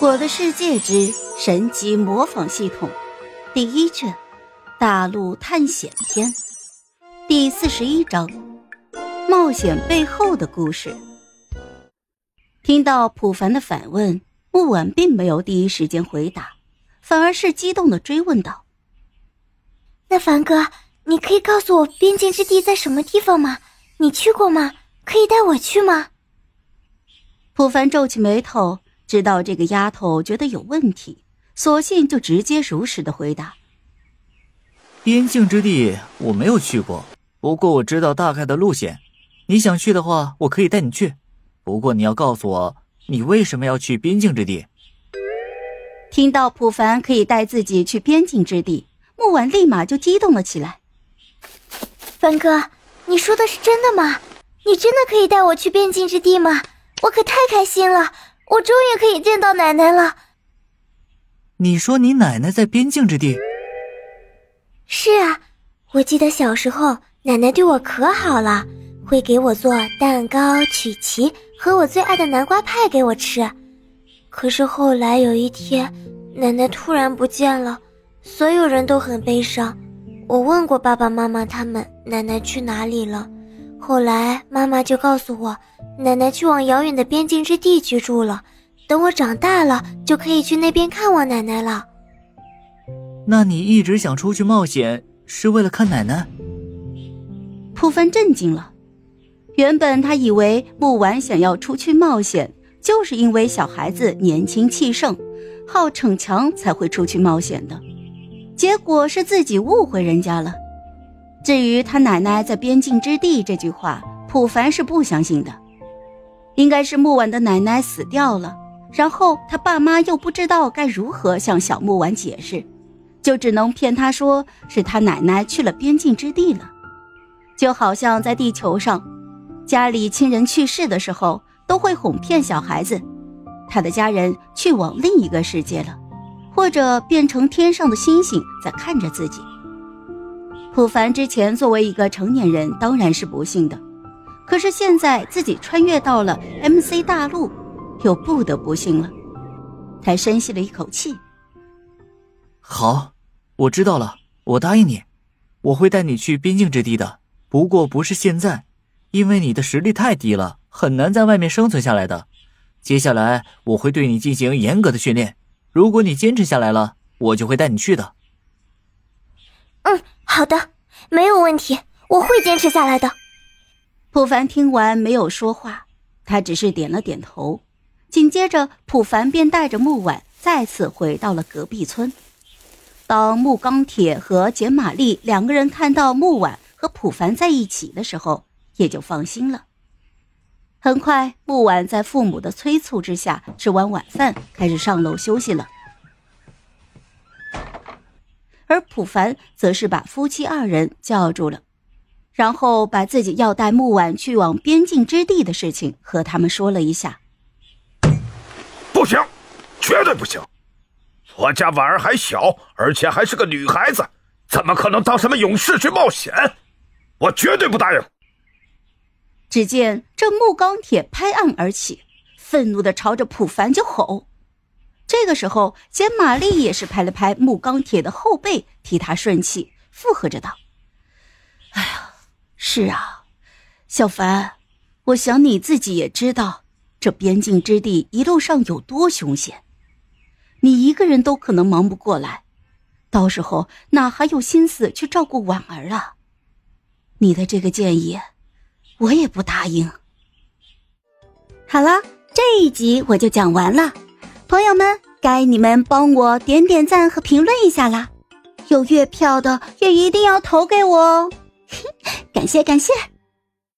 我的世界之神级模仿系统第一卷：大陆探险篇第四十一章：冒险背后的故事。听到普凡的反问，木婉并没有第一时间回答，反而是激动的追问道：“那凡哥，你可以告诉我边境之地在什么地方吗？你去过吗？可以带我去吗？”普凡皱起眉头。知道这个丫头觉得有问题，索性就直接如实的回答：“边境之地我没有去过，不过我知道大概的路线。你想去的话，我可以带你去。不过你要告诉我，你为什么要去边境之地？”听到普凡可以带自己去边境之地，木婉立马就激动了起来：“凡哥，你说的是真的吗？你真的可以带我去边境之地吗？我可太开心了！”我终于可以见到奶奶了。你说你奶奶在边境之地？是啊，我记得小时候奶奶对我可好了，会给我做蛋糕、曲奇和我最爱的南瓜派给我吃。可是后来有一天，奶奶突然不见了，所有人都很悲伤。我问过爸爸妈妈他们，奶奶去哪里了？后来妈妈就告诉我，奶奶去往遥远的边境之地居住了。等我长大了，就可以去那边看望奶奶了。那你一直想出去冒险，是为了看奶奶？普凡震惊了。原本他以为木婉想要出去冒险，就是因为小孩子年轻气盛，好逞强才会出去冒险的。结果是自己误会人家了。至于他奶奶在边境之地这句话，普凡是不相信的。应该是木婉的奶奶死掉了，然后他爸妈又不知道该如何向小木婉解释，就只能骗他说是他奶奶去了边境之地了。就好像在地球上，家里亲人去世的时候，都会哄骗小孩子，他的家人去往另一个世界了，或者变成天上的星星在看着自己。普凡之前作为一个成年人，当然是不幸的。可是现在自己穿越到了 MC 大陆，又不得不信了。他深吸了一口气。好，我知道了，我答应你，我会带你去边境之地的。不过不是现在，因为你的实力太低了，很难在外面生存下来的。接下来我会对你进行严格的训练，如果你坚持下来了，我就会带你去的。嗯。好的，没有问题，我会坚持下来的。普凡听完没有说话，他只是点了点头。紧接着，普凡便带着木婉再次回到了隔壁村。当木钢铁和简玛丽两个人看到木婉和普凡在一起的时候，也就放心了。很快，木婉在父母的催促之下吃完晚饭，开始上楼休息了。而普凡则是把夫妻二人叫住了，然后把自己要带木婉去往边境之地的事情和他们说了一下。不行，绝对不行！我家婉儿还小，而且还是个女孩子，怎么可能当什么勇士去冒险？我绝对不答应！只见这木钢铁拍案而起，愤怒的朝着普凡就吼。这个时候，简玛丽也是拍了拍木钢铁的后背，替他顺气，附和着道：“哎呀，是啊，小凡，我想你自己也知道，这边境之地一路上有多凶险，你一个人都可能忙不过来，到时候哪还有心思去照顾婉儿啊？你的这个建议，我也不答应。”好了，这一集我就讲完了。朋友们，该你们帮我点点赞和评论一下啦！有月票的也一定要投给我哦，感 谢感谢。